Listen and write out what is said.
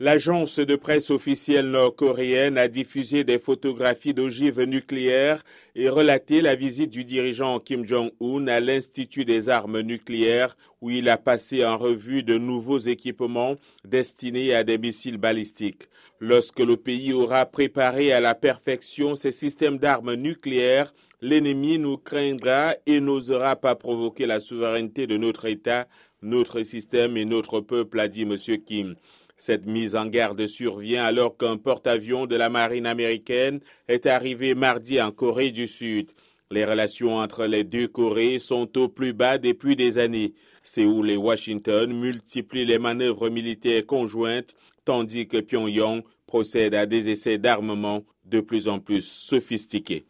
L'agence de presse officielle nord-coréenne a diffusé des photographies d'ogives nucléaires et relaté la visite du dirigeant Kim Jong-un à l'Institut des armes nucléaires où il a passé en revue de nouveaux équipements destinés à des missiles balistiques. Lorsque le pays aura préparé à la perfection ses systèmes d'armes nucléaires, l'ennemi nous craindra et n'osera pas provoquer la souveraineté de notre État, notre système et notre peuple, a dit M. Kim. Cette mise en garde survient alors qu'un porte-avions de la marine américaine est arrivé mardi en Corée du Sud. Les relations entre les deux Corées sont au plus bas depuis des années. Séoul et Washington multiplient les manœuvres militaires conjointes, tandis que Pyongyang procède à des essais d'armement de plus en plus sophistiqués.